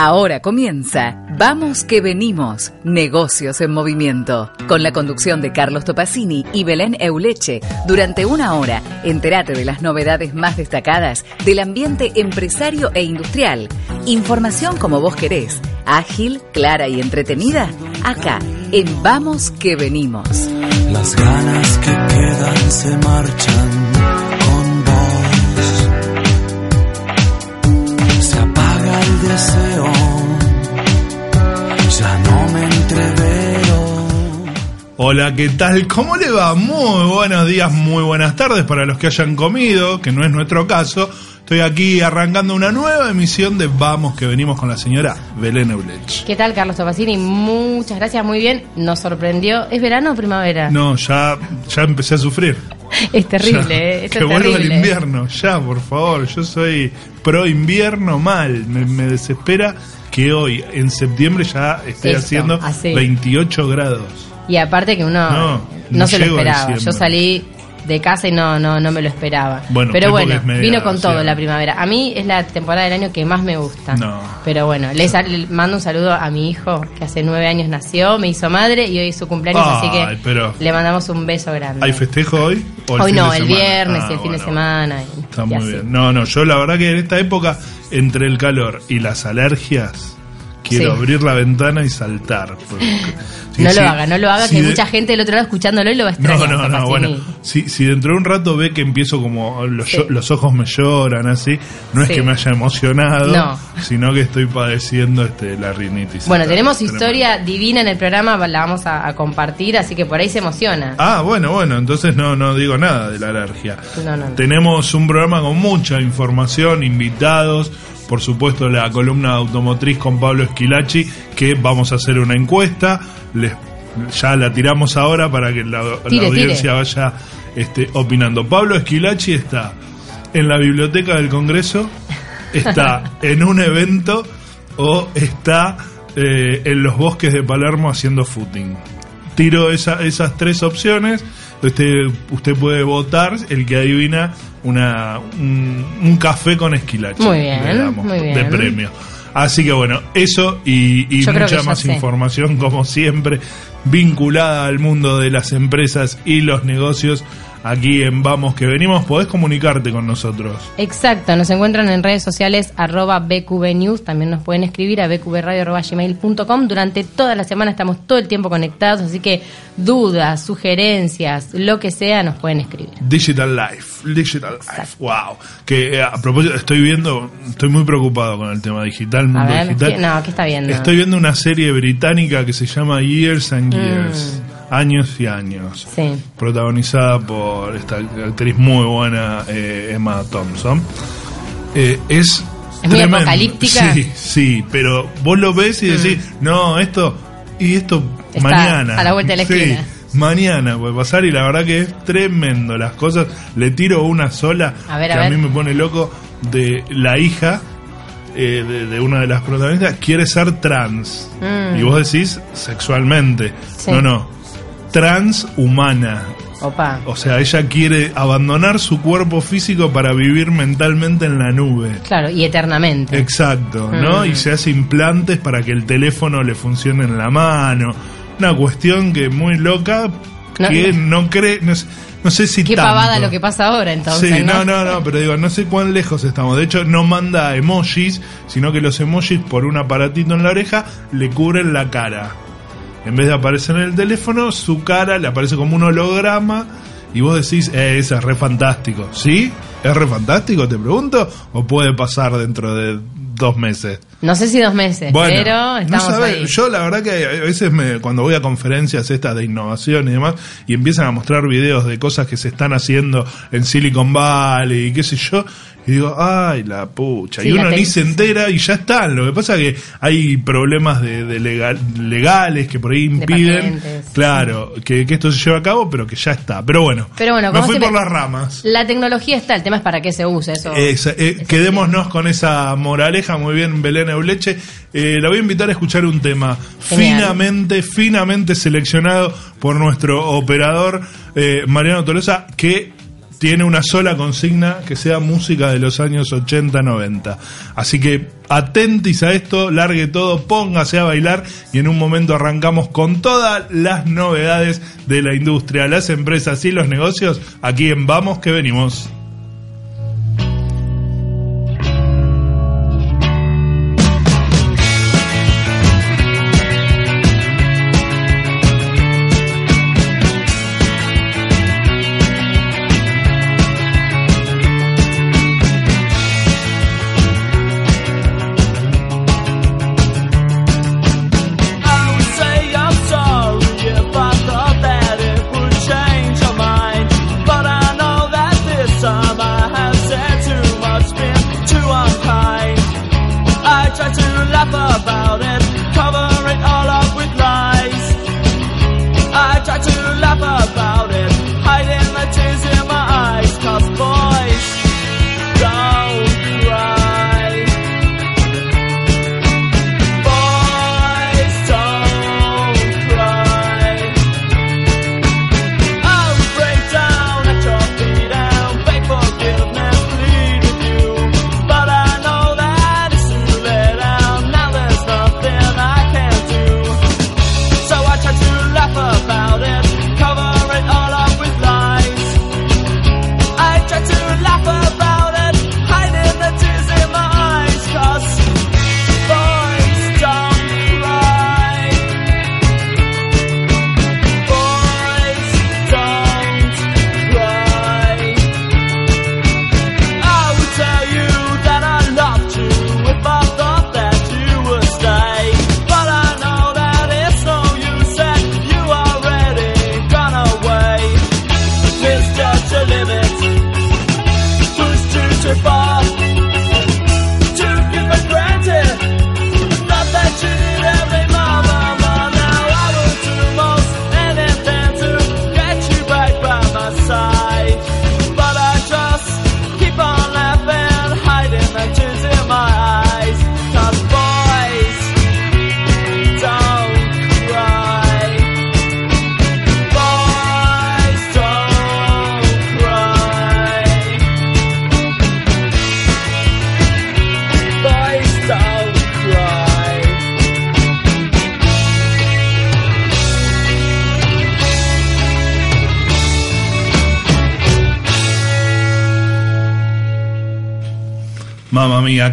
Ahora comienza Vamos que venimos, negocios en movimiento, con la conducción de Carlos Topacini y Belén Euleche. Durante una hora, entérate de las novedades más destacadas del ambiente empresario e industrial. Información como vos querés, ágil, clara y entretenida, acá, en Vamos que venimos. Las ganas que quedan se marchan Hola, ¿qué tal? ¿Cómo le va? Muy buenos días, muy buenas tardes para los que hayan comido, que no es nuestro caso. Estoy aquí arrancando una nueva emisión de Vamos que venimos con la señora Belén Eulech. ¿Qué tal, Carlos Topacini? Muchas gracias, muy bien. Nos sorprendió. ¿Es verano o primavera? No, ya, ya empecé a sufrir. Es terrible, Ya, ¿eh? Esto que es vuelva el invierno, ya, por favor. Yo soy pro invierno mal. Me, me desespera que hoy, en septiembre, ya esté Esto, haciendo así. 28 grados. Y aparte que uno No, no, no se lo esperaba. Yo salí de casa y no, no, no me lo esperaba. Bueno, Pero bueno, media vino con todo la primavera. A mí es la temporada del año que más me gusta. No. Pero bueno, le, sal- le mando un saludo a mi hijo, que hace nueve años nació, me hizo madre y hoy es su cumpleaños, así que pero- le mandamos un beso grande. ¿Hay festejo hoy? ¿O el Hoy no, el viernes Ah, y el fin de semana. y- Está y muy así. bien. No, no, yo la verdad que en esta época, entre el calor y las alergias, quiero Sí. abrir la ventana y saltar. No lo haga, no lo haga, que hay de- mucha gente del otro lado escuchándolo y lo va a No, extrañar. no, no, Topacini. bueno, si, si dentro de un rato ve que empiezo como los, yo- los ojos me lloran así, no es que me haya emocionado, No. sino que estoy padeciendo este la rinitis. Bueno, tenemos tremendo. historia divina en el programa, la vamos a, a compartir, así que por ahí se emociona. Ah, bueno, bueno, entonces no, no digo nada de la alergia. No, no, no. Tenemos un programa con mucha información, invitados, por supuesto la columna automotriz con Pablo Esquilachi, que vamos a hacer una encuesta, les, ya la tiramos ahora para que la, la audiencia tire. vaya este, opinando. Pablo Esquilachi está en la biblioteca del Congreso, está en un evento o está eh, en los bosques de Palermo haciendo footing. Tiro esa- esas tres opciones. Usted, usted puede votar el que adivina una, un, un café con esquilache. Muy bien, le damos muy bien. De premio. Así que bueno, eso y, mucha más sé. información, como siempre, vinculada al mundo de las empresas y los negocios. Aquí en Vamos que venimos, podés comunicarte con nosotros. Exacto, nos encuentran en redes sociales arroba también nos pueden escribir a bqbradio.gmail.com. Durante toda la semana estamos todo el tiempo conectados, así que dudas, sugerencias, lo que sea, nos pueden escribir. Digital Life, Digital Life, wow. Que eh, a propósito, estoy viendo, estoy muy preocupado con el tema digital, A mundo ver, digital. ¿qué- no, ¿qué está viendo? Estoy viendo una serie británica que se llama Years and Years, Mm. Años y años, Sí. protagonizada por esta actriz muy buena, eh, Emma Thompson. Eh, es ¿Es muy apocalíptica? Sí, sí, pero vos lo ves y decís, no, esto y esto Mm. Está mañana. a la vuelta de la Sí, esquina. Mañana puede pasar y la verdad que es tremendo las cosas. Le tiro una sola A ver, que a a mí me pone loco de la hija eh, de, de una de las protagonistas quiere ser trans. Mm. Y vos decís sexualmente. Sí. No, no. Transhumana. Opa. O sea, ella quiere abandonar su cuerpo físico para vivir mentalmente en la nube. Claro, y eternamente. Exacto, ¿no? Mm. Y se hace implantes para que el teléfono le funcione en la mano. Una cuestión que muy loca No, que no, cree, no, sé- no sé si Qué tanto. pavada lo que pasa ahora, entonces. Sí, no, no, no, pero digo, no sé cuán lejos estamos. De hecho, no manda emojis, sino que los emojis por un aparatito en la oreja le cubren la cara. En vez de aparecer en el teléfono, su cara le aparece como un holograma y vos decís, eh, ese es re fantástico. ¿Sí? ¿Es re fantástico, te pregunto? ¿O puede pasar dentro de dos meses? No sé si dos meses, pero no estamos sabe, ahí. yo la verdad que a veces me, cuando voy a conferencias estas de innovación y demás y empiezan a mostrar videos de cosas que se están haciendo en Silicon Valley y qué sé yo, y digo, ay, la pucha. Sí, y uno ni se entera y ya están. Lo que pasa es que hay problemas de, de legal- legales que por ahí impiden, claro, que, que esto se lleve a cabo, pero que ya está. Pero bueno, Pero bueno, me fui siempre- por las ramas. La tecnología está, el tema es para qué se usa eso. Esa- eh, quedémonos con esa moraleja, muy bien, Belén Euleche. Eh, la voy a invitar a escuchar un tema Genial. finamente, finamente seleccionado por nuestro operador eh, Mariano Tolosa, que tiene una sola consigna, que sea música de los años 80-90. Así que atentis a esto, largue todo, póngase a bailar y en un momento arrancamos con todas las novedades de la industria, las empresas y los negocios, aquí en Vamos que venimos.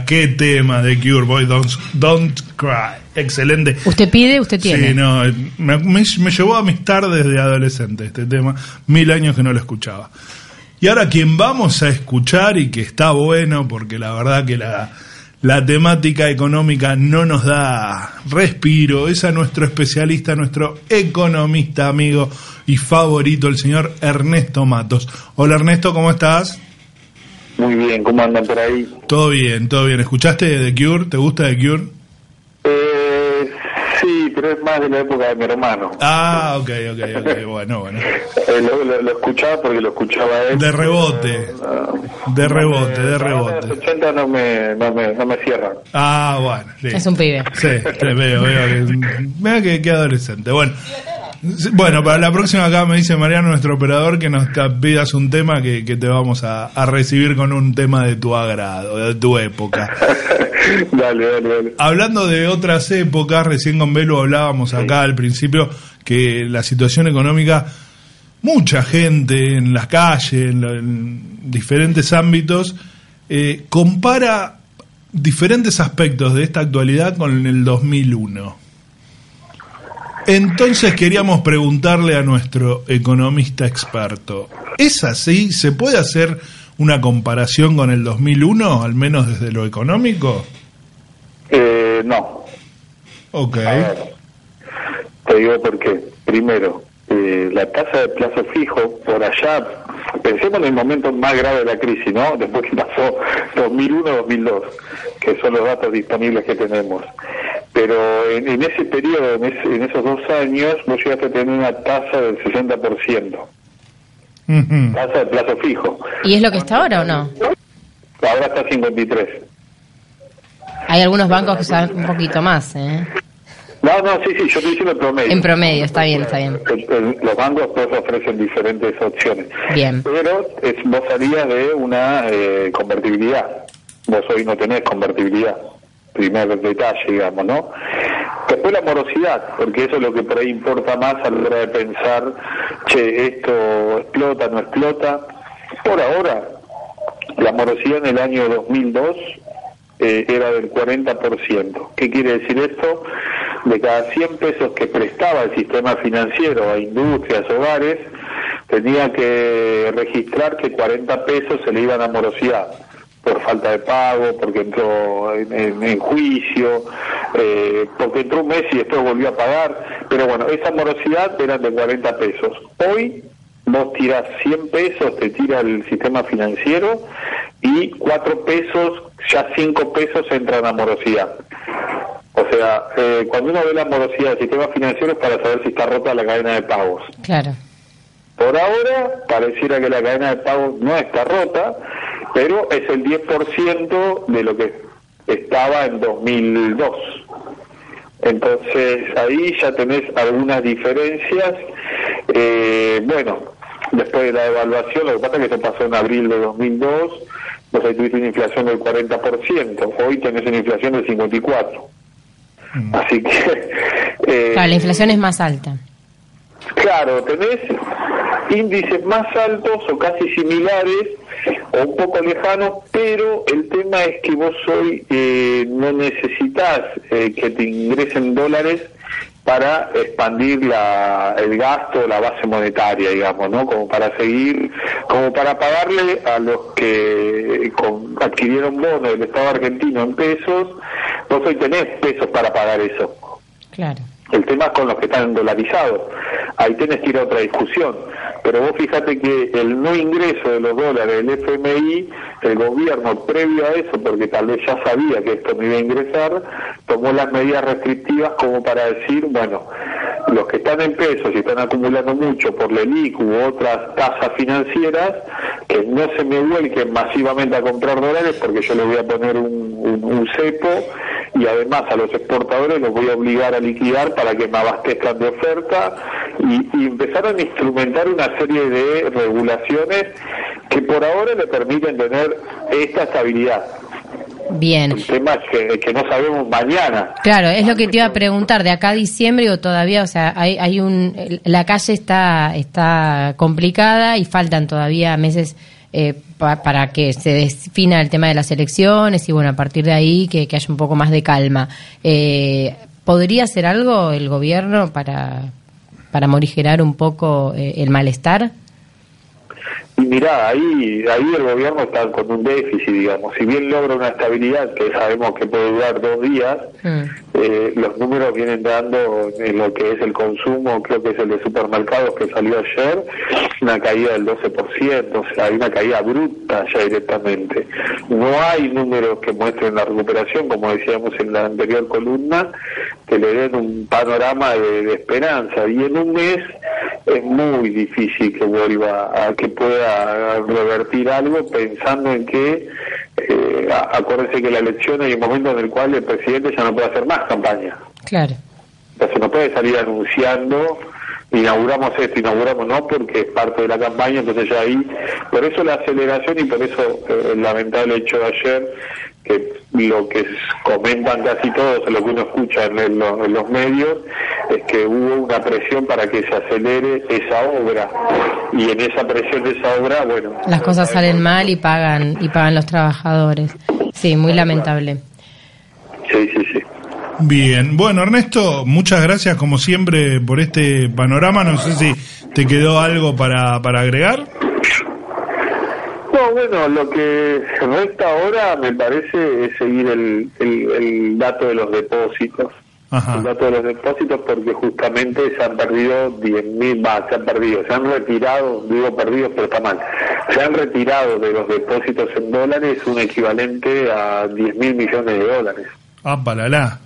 Qué tema de Cure Boy Don't, Don't Cry. Excelente. Usted pide, usted tiene. Sí, no, me, me- me llevó a mis tardes de adolescente este tema, mil años que no lo escuchaba. Y ahora quien vamos a escuchar y que está bueno, porque la verdad que la, la temática económica no nos da respiro, es a nuestro especialista, nuestro economista amigo y favorito, el señor Ernesto Matos. Hola Ernesto, ¿cómo estás? Muy bien, ¿cómo andan por ahí? Todo bien, todo bien. ¿Escuchaste The Cure? ¿Te gusta The Cure? Eh, sí, pero es más de la época de mi hermano. Ah, ok, ok, ok. Bueno, bueno. Eh, lo, lo- lo escuchaba porque lo escuchaba él. De rebote. Ah, De rebote, de Los rebote. 80 no me, no me, no me cierran. Ah, bueno. sí. Es un pibe. Sí, te veo, veo que, veo que, que adolescente. Bueno, bueno, para la próxima acá me dice Mariano, nuestro operador, que nos pidas un tema que, que te vamos a, a recibir con un tema de tu agrado, de tu época. dale, dale, dale. Hablando de otras épocas, recién con Belu hablábamos acá al principio que la situación económica, mucha gente en las calles, en, en diferentes ámbitos, eh, compara diferentes aspectos de esta actualidad con el 2001. Entonces queríamos preguntarle a nuestro economista experto, ¿es así? ¿Se puede hacer una comparación con el 2001, al menos desde lo económico? Eh, no. Ok. Ver, te digo por qué. Primero, eh, la tasa de plazo fijo por allá, Pensemos en el momento más grave de la crisis, ¿no? Después que pasó 2001-2002, que son los datos disponibles que tenemos. Pero en, en ese periodo, en, ese- en esos dos años, vos llegaste a tener una tasa del 60%, Ujú. tasa de plazo fijo. ¿Y es lo que está ahora o no? Ahora está 53. Hay algunos bancos que saben un poquito más, ¿eh? No, no, sí, sí, yo estoy diciendo el promedio. En promedio, está bien, está bien. El- el- los bancos pues ofrecen diferentes opciones. Bien. Pero es, vos salías de una eh, convertibilidad. Vos hoy no tenés convertibilidad. Primer detalle, digamos, ¿no? Después la morosidad, porque eso es lo que por ahí importa más a la hora de pensar, che, esto explota, no explota. Por ahora, la morosidad en el año 2002 eh, era del 40%. ¿Qué quiere decir esto? De cada 100 pesos que prestaba el sistema financiero a industrias, hogares, tenía que registrar que 40 pesos se le iban a morosidad por falta de pago, porque entró en, en- en juicio, eh, porque entró un mes y después volvió a pagar. Pero bueno, esa morosidad eran de 40 pesos. Hoy vos tirás 100 pesos, te tira el sistema financiero y 4 pesos, ya 5 pesos entran a morosidad. O sea, eh, cuando uno ve la morosidad del sistema financiero es para saber si está rota la cadena de pagos. Claro. Por ahora, pareciera que la cadena de pagos no está rota, pero es el 10% de lo que estaba en 2002. Entonces, ahí ya tenés algunas diferencias. Eh, bueno, después de la evaluación, lo que pasa es que esto pasó en abril de 2002, vos ahí tuviste una inflación del 40%, hoy tenés una inflación del 54%. Así que... eh, Claro, la inflación es más alta. Claro, tenés índices más altos o casi similares o un poco lejanos, pero el tema es que vos hoy eh, no necesitas eh, que te ingresen dólares para expandir la, el gasto, la base monetaria, digamos, ¿no? Como para seguir, como para pagarle a los que con- adquirieron bonos del Estado argentino en pesos, vos hoy tenés pesos para pagar eso. Claro. El tema es con los que están dolarizados. Ahí tenés que ir a otra discusión. Pero vos fíjate que el no ingreso de los dólares del FMI, el gobierno previo a eso, porque tal vez ya sabía que esto no iba a ingresar, tomó las medidas restrictivas como para decir, bueno, los que están en pesos y están acumulando mucho por la LIC u otras tasas financieras, que no se me vuelquen masivamente a comprar dólares porque yo les voy a poner un cepo y además a los exportadores los voy a obligar a liquidar para que me abastezcan de oferta y, y empezaron a instrumentar una serie de regulaciones que por ahora le permiten tener esta estabilidad. Bien. El tema es que, que no sabemos mañana. Claro, es lo que te iba a preguntar. De acá a diciembre o todavía, o sea, hay, hay un, la calle está, está complicada y faltan todavía meses eh, pa- para que se defina el tema de las elecciones y bueno, a partir de ahí que, haya un poco más de calma. Eh, ¿Podría hacer algo el gobierno para, para morigerar un poco eh, el malestar? Y mirá, ahí, ahí el gobierno está con un déficit, digamos. Si bien logra una estabilidad que sabemos que puede durar dos días, Mm. eh, los números vienen dando en lo que es el consumo, creo que es el de supermercados que salió ayer, una caída del 12%, o sea, hay una caída bruta ya directamente. No hay números que muestren la recuperación, como decíamos en la anterior columna, que le den un panorama de, de esperanza. Y en un mes es muy difícil que vuelva a que pueda revertir algo pensando en que eh, a- acuérdense que la elección hay un momento en el cual el presidente ya no puede hacer más campaña Claro. entonces no puede salir anunciando inauguramos esto, inauguramos no, porque es parte de la campaña, entonces ya ahí, por eso la aceleración y por eso eh, el lamentable hecho de ayer, que lo que comentan casi todos, lo que uno escucha en, el- en los medios, es que hubo una presión para que se acelere esa obra, y en esa presión de esa obra, bueno... Las cosas salen mal y pagan y pagan los trabajadores. Sí, muy lamentable. Sí, sí, sí. Bien, bueno Ernesto, muchas gracias como siempre por este panorama. No sé si te quedó algo para, para agregar. No, bueno, lo que resta ahora me parece es seguir el, el, el dato de los depósitos. Ajá. el dato de los depósitos porque justamente se han perdido 10 mil, va, se han perdido, se han retirado, digo perdidos pero está mal, se han retirado de los depósitos en dólares un equivalente a 10 mil millones de dólares. Ah, palala.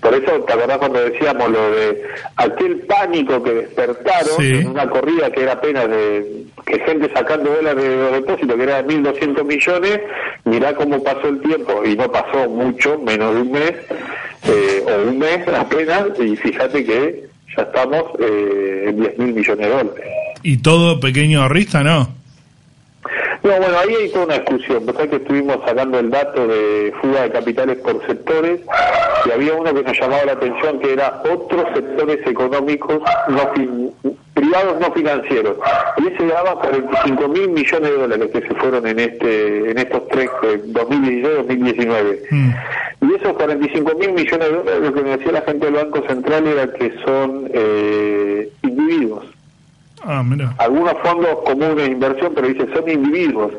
Por eso, ¿te acordás cuando decíamos lo de aquel pánico que despertaron Sí. en una corrida que era apenas de que gente sacando dólares de los depósitos, que era de 1.200 millones? Mirá cómo pasó el tiempo, y no pasó mucho, menos de un mes, eh, o un mes apenas, y fíjate que ya estamos eh, en 10.000 millones de dólares. ¿Y todo pequeño ahorrista, no? No, bueno, ahí hay toda una discusión. Porque que estuvimos sacando el dato de fuga de capitales por sectores y había uno que nos llamaba la atención que era otros sectores económicos no privados no financieros. Y ese daba 45 mil millones de dólares que se fueron en este en estos tres, eh, 2016-2019. Mm. Y esos 45 mil millones de dólares, lo que me decía la gente del Banco Central era que son eh, individuos Ah, mira. algunos fondos comunes de inversión, pero dice son individuos.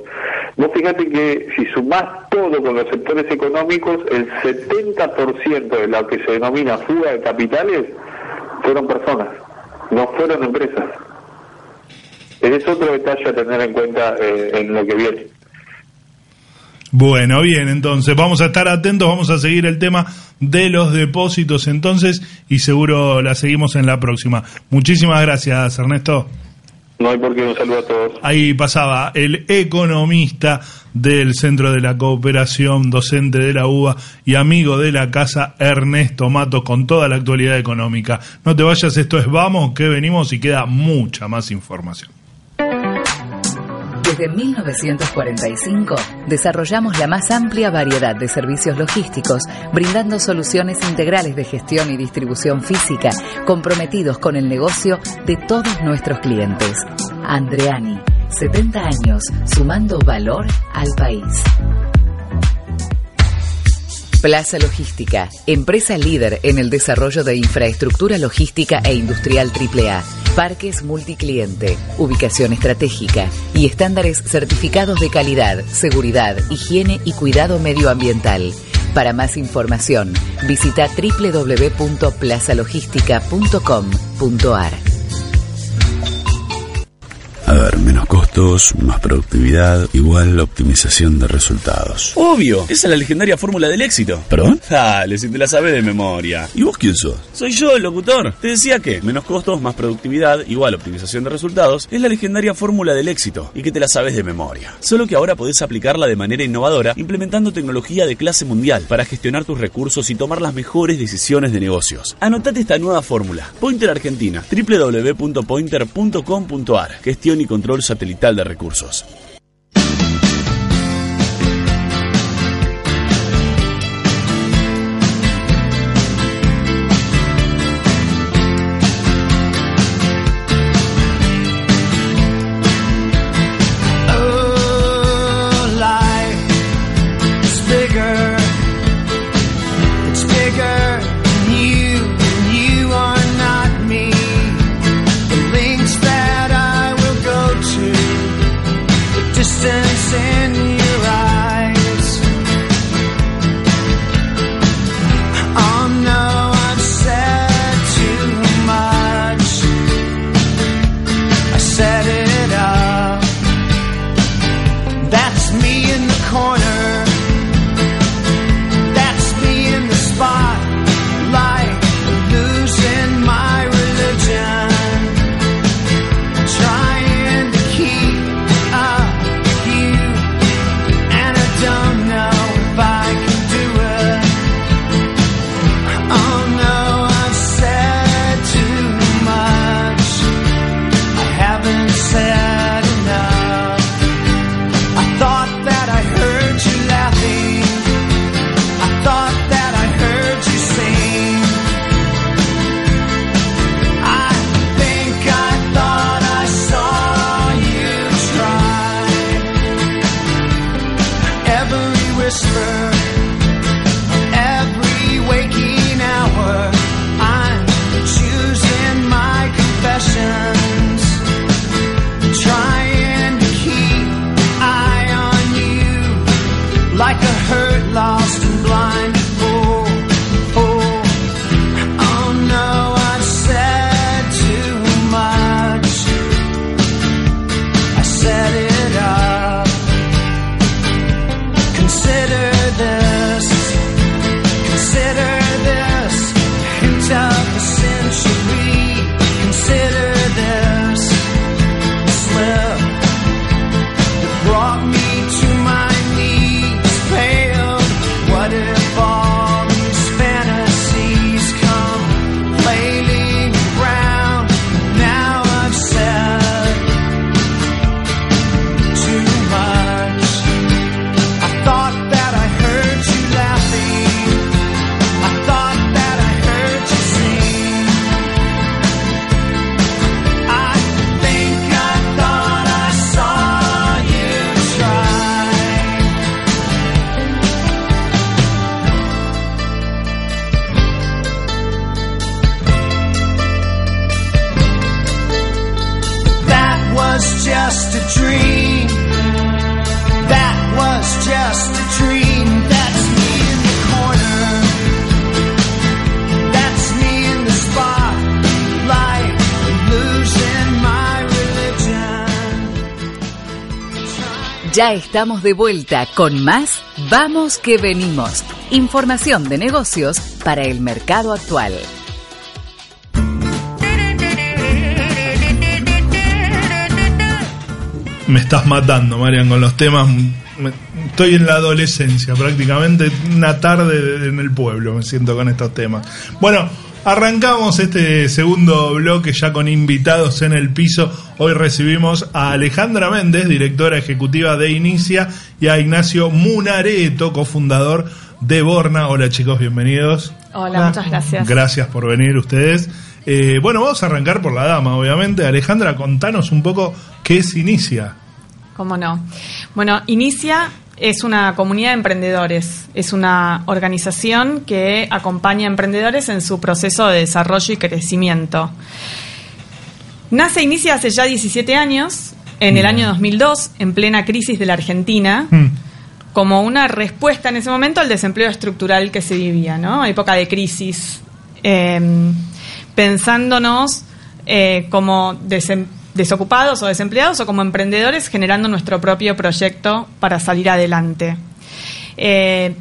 Vos fíjate que si sumás todo con los sectores económicos, el 70% de lo que se denomina fuga de capitales fueron personas, no fueron empresas. Ese es otro detalle a tener en cuenta eh, en lo que viene. Bueno, bien, entonces vamos a estar atentos, vamos a seguir el tema de los depósitos entonces y seguro la seguimos en la próxima. Muchísimas gracias, Ernesto. No hay por qué un saludo a todos. Ahí pasaba el economista del Centro de la Cooperación, docente de la UBA y amigo de la casa, Ernesto Matos, con toda la actualidad económica. No te vayas, esto es Vamos, que venimos y queda mucha más información. Desde 1945 desarrollamos la más amplia variedad de servicios logísticos, brindando soluciones integrales de gestión y distribución física, comprometidos con el negocio de todos nuestros clientes. Andreani, 70 años, sumando valor al país. Plaza Logística, empresa líder en el desarrollo de infraestructura logística e industrial AAA, parques multicliente, ubicación estratégica y estándares certificados de calidad, seguridad, higiene y cuidado medioambiental. Para más información, visita www.plazalogística.com.ar. A ver, menos costos, más productividad, igual optimización de resultados. Obvio, esa es la legendaria fórmula del éxito. ¿Perdón? Dale, si te la sabes de memoria. ¿Y vos quién sos? Soy yo el locutor. Te decía que menos costos, más productividad, igual optimización de resultados, es la legendaria fórmula del éxito y que te la sabes de memoria. Solo que ahora podés aplicarla de manera innovadora implementando tecnología de clase mundial para gestionar tus recursos y tomar las mejores decisiones de negocios. Anotate esta nueva fórmula. Pointer Argentina, www.pointer.com.ar. Gestión y control satelital de recursos. Ya estamos de vuelta con más Vamos que venimos. Información de negocios para el mercado actual. Me estás matando, Marian, con los temas. Estoy en la adolescencia, prácticamente una tarde en el pueblo me siento con estos temas. Bueno, arrancamos este segundo bloque ya con invitados en el piso. Hoy recibimos a Alejandra Méndez, directora ejecutiva de Inicia, y a Ignacio Munareto, cofundador de Borna. Hola chicos, bienvenidos. Hola, muchas gracias. Gracias por venir ustedes. Eh, bueno, vamos a arrancar por la dama, obviamente. Alejandra, contanos un poco qué es Inicia. ¿Cómo no? Bueno, Inicia es una comunidad de emprendedores. Es una organización que acompaña a emprendedores en su proceso de desarrollo y crecimiento. Nace Inicia hace ya 17 años, en el año 2002, en plena crisis de la Argentina. Mm. como una respuesta en ese momento al desempleo estructural que se vivía, ¿no? Época de crisis, eh, pensándonos eh, como desem- desocupados o desempleados o como emprendedores generando nuestro propio proyecto para salir adelante. Eh,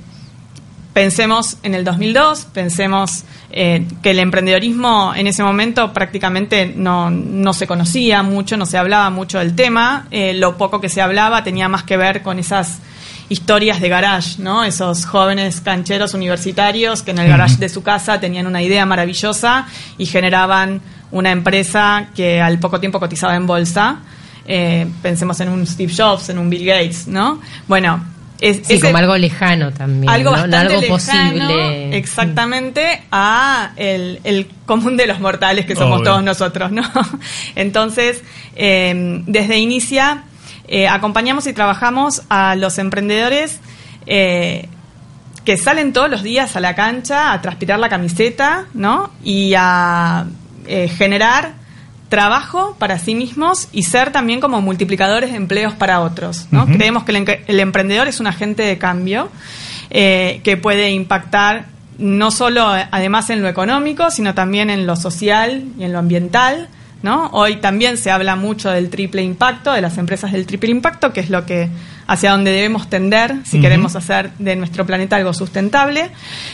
pensemos en el 2002, pensemos eh, que el emprendedorismo en ese momento prácticamente no, no se conocía mucho, no se hablaba mucho del tema, eh, lo poco que se hablaba tenía más que ver con esas historias de garage, ¿no? Esos jóvenes cancheros universitarios que en el garage de su casa tenían una idea maravillosa y generaban una empresa que al poco tiempo cotizaba en bolsa. Eh, pensemos en un Steve Jobs, en un Bill Gates, ¿no? Bueno, es, Sí, ese- como algo lejano también. algo ¿no? Bastante algo lejano, posible. exactamente a el, el común de los mortales que somos Obvio. todos nosotros no entonces eh, desde inicia eh, acompañamos y trabajamos a los emprendedores eh, que salen todos los días a la cancha a transpirar la camiseta no y a eh, generar trabajo para sí mismos y ser también como multiplicadores de empleos para otros. ¿no? Creemos que el, emprendedor es un agente de cambio eh, que puede impactar no solo además en lo económico, sino también en lo social y en lo ambiental. ¿No? Hoy también se habla mucho del triple impacto, de las empresas del triple impacto, que es lo que hacia donde debemos tender si queremos hacer de nuestro planeta algo sustentable.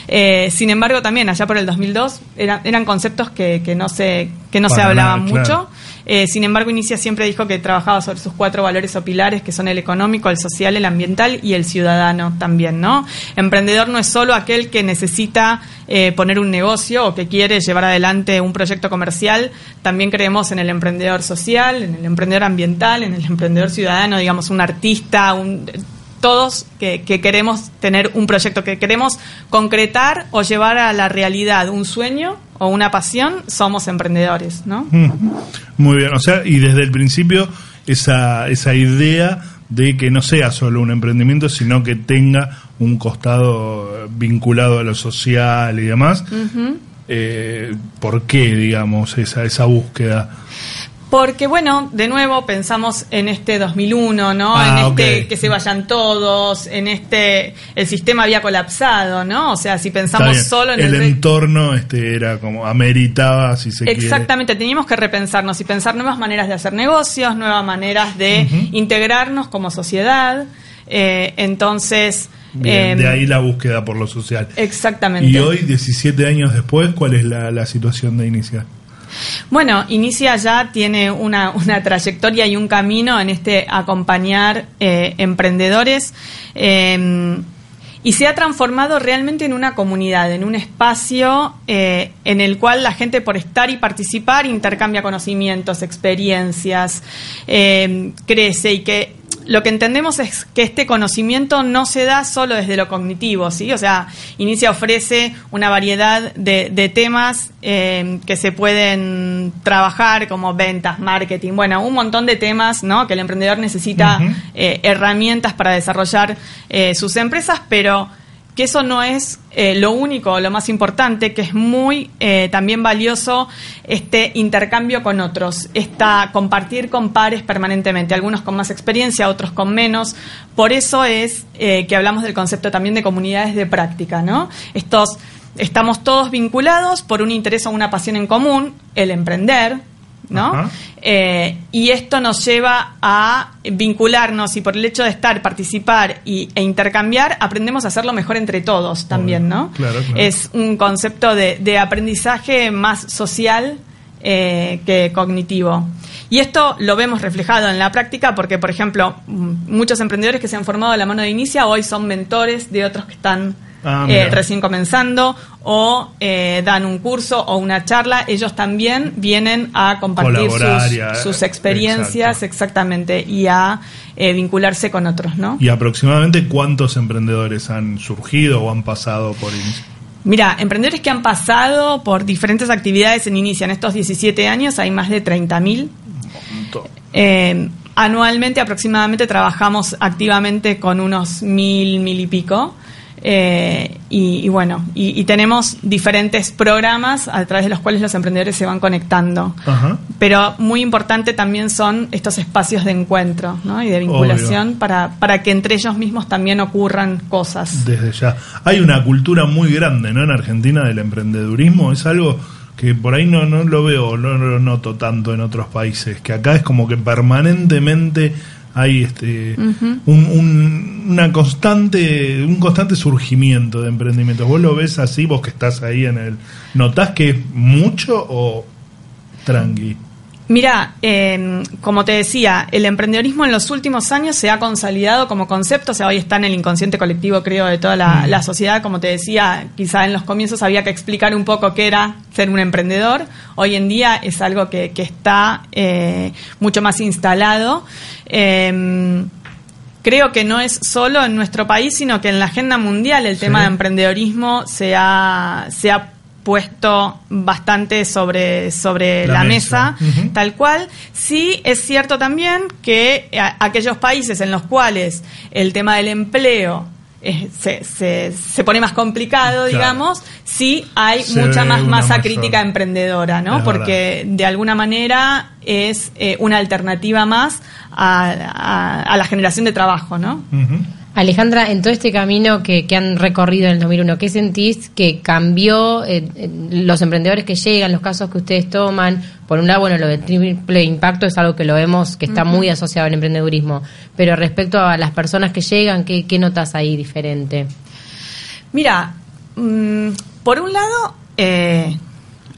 Eh, sin embargo, también allá por el 2002 era- eran conceptos que, que no se, que no se hablaban nada, claro. Eh, sin embargo, Inicia siempre dijo que trabajaba sobre sus cuatro valores o pilares, que son el económico, el social, el ambiental y el ciudadano también, ¿no? Emprendedor no es solo aquel que necesita eh, poner un negocio o que quiere llevar adelante un proyecto comercial, también creemos en el emprendedor social, en el emprendedor ambiental, en el emprendedor ciudadano, digamos, un artista, un todos que, que queremos tener un proyecto, que queremos concretar o llevar a la realidad un sueño o una pasión, somos emprendedores, ¿no? Mm. Muy bien, o sea, y desde el principio esa, esa idea de que no sea solo un emprendimiento, sino que tenga un costado eh, vinculado a lo social y demás. Eh, ¿Por qué, digamos, esa, esa búsqueda? Porque, bueno, de nuevo pensamos en este 2001, ¿no? Ah, en este que se vayan todos, en este. El sistema había colapsado, ¿no? O sea, si pensamos solo en el, el. entorno este era como ameritaba, si se quiere. Exactamente, teníamos que repensarnos y pensar nuevas maneras de hacer negocios, nuevas maneras de integrarnos como sociedad. Eh, entonces. Bien, em, de ahí la búsqueda por lo social. Exactamente. Y hoy, 17 años después, ¿cuál es la, la situación de inicia? Bueno, Inicia ya tiene una, una trayectoria y un camino en este acompañar eh, emprendedores eh, y se ha transformado realmente en una comunidad, en un espacio eh, en el cual la gente por estar y participar intercambia conocimientos, experiencias, eh, crece y que lo que entendemos es que este conocimiento no se da solo desde lo cognitivo, ¿sí? O sea, Inicia ofrece una variedad de, de temas eh, que se pueden trabajar como ventas, marketing, bueno, un montón de temas, ¿no? Que el emprendedor necesita eh, herramientas para desarrollar eh, sus empresas, pero que eso no es eh, lo único, lo más importante, que es muy eh, también valioso este intercambio con otros, esta compartir con pares permanentemente, algunos con más experiencia, otros con menos. Por eso es eh, que hablamos del concepto también de comunidades de práctica, ¿no? Estos estamos todos vinculados por un interés o una pasión en común, el emprender, ¿no? Eh, y esto nos lleva a vincularnos y por el hecho de estar, participar y, e intercambiar, aprendemos a hacerlo mejor entre todos también, ¿no? Claro, claro. Es un concepto de, de aprendizaje más social eh, que cognitivo. Y esto lo vemos reflejado en la práctica porque, por ejemplo, muchos emprendedores que se han formado de la mano de Inicia hoy son mentores de otros que están Ah, eh, recién comenzando o eh, dan un curso o una charla. Ellos también vienen a compartir sus, y a- sus experiencias exacto. exactamente y a eh, vincularse con otros, ¿no? ¿Y aproximadamente cuántos emprendedores han surgido o han pasado por Inicia? Mira, emprendedores que han pasado por diferentes actividades en Inicia en estos 17 años hay más de 30.000. Eh, anualmente aproximadamente trabajamos activamente con unos mil, mil y pico. Eh, y, y bueno, y, y tenemos diferentes programas a través de los cuales los emprendedores se van conectando. Ajá. Pero muy importante también son estos espacios de encuentro ¿no? y de vinculación para, para que entre ellos mismos también ocurran cosas. Desde ya. Hay una cultura muy grande, ¿no? En Argentina del emprendedurismo. Es algo que por ahí no, no lo veo, no lo noto tanto en otros países. Que acá es como que permanentemente hay este un, un- una constante un constante surgimiento de emprendimientos. ¿Vos lo ves así, vos que estás ahí en el... ¿Notás que es mucho o tranqui? Mira, eh, como te decía, el emprendedorismo en los últimos años se ha consolidado como concepto, o sea, hoy está en el inconsciente colectivo, creo, de toda la, la sociedad. Como te decía, quizá en los comienzos había que explicar un poco qué era ser un emprendedor. Hoy en día es algo que, que está eh, mucho más instalado. Eh, creo que no es solo en nuestro país, sino que en la agenda mundial el tema de emprendedorismo se ha, se ha puesto bastante sobre, sobre La la, mesa. tal cual. Sí es cierto también que a- aquellos países en los cuales el tema del empleo eh, se, se, se pone más complicado, Claro. digamos, sí hay Se mucha más masa mayor- crítica emprendedora, ¿no? Es Porque de alguna manera es eh, una alternativa más a, a- a la generación de trabajo, ¿no? Alejandra, en todo este camino que, que han recorrido en el 2001, ¿qué sentís que cambió eh, en los emprendedores que llegan, los casos que ustedes toman? Por un lado, bueno, lo del triple impacto es algo que lo vemos que está muy asociado al emprendedurismo, pero respecto a las personas que llegan, ¿qué, qué notas ahí diferente? Mira, mm, por un lado, eh,